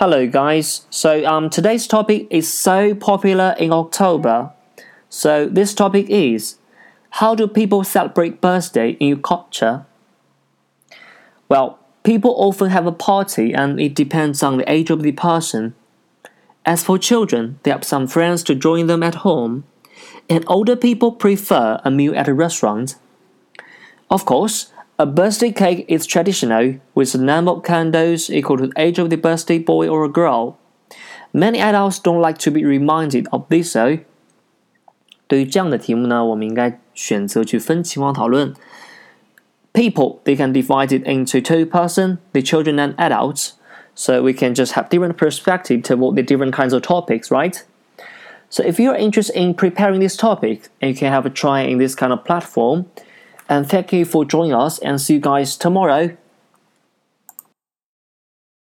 Hello, guys. So, um, today's topic is so popular in October. So, this topic is How do people celebrate birthday in your culture? Well, people often have a party and it depends on the age of the person. As for children, they have some friends to join them at home, and older people prefer a meal at a restaurant. Of course, a birthday cake is traditional, with the number of candles equal to the age of the birthday boy or girl. Many adults don't like to be reminded of this though. 对于这样的题目呢，我们应该选择去分情况讨论。People they can divide it into two person, the children and adults. So we can just have different perspective toward the different kinds of topics, right? So if you're interested in preparing this topic, and you can have a try in this kind of platform. And thank you for joining us and see you guys tomorrow.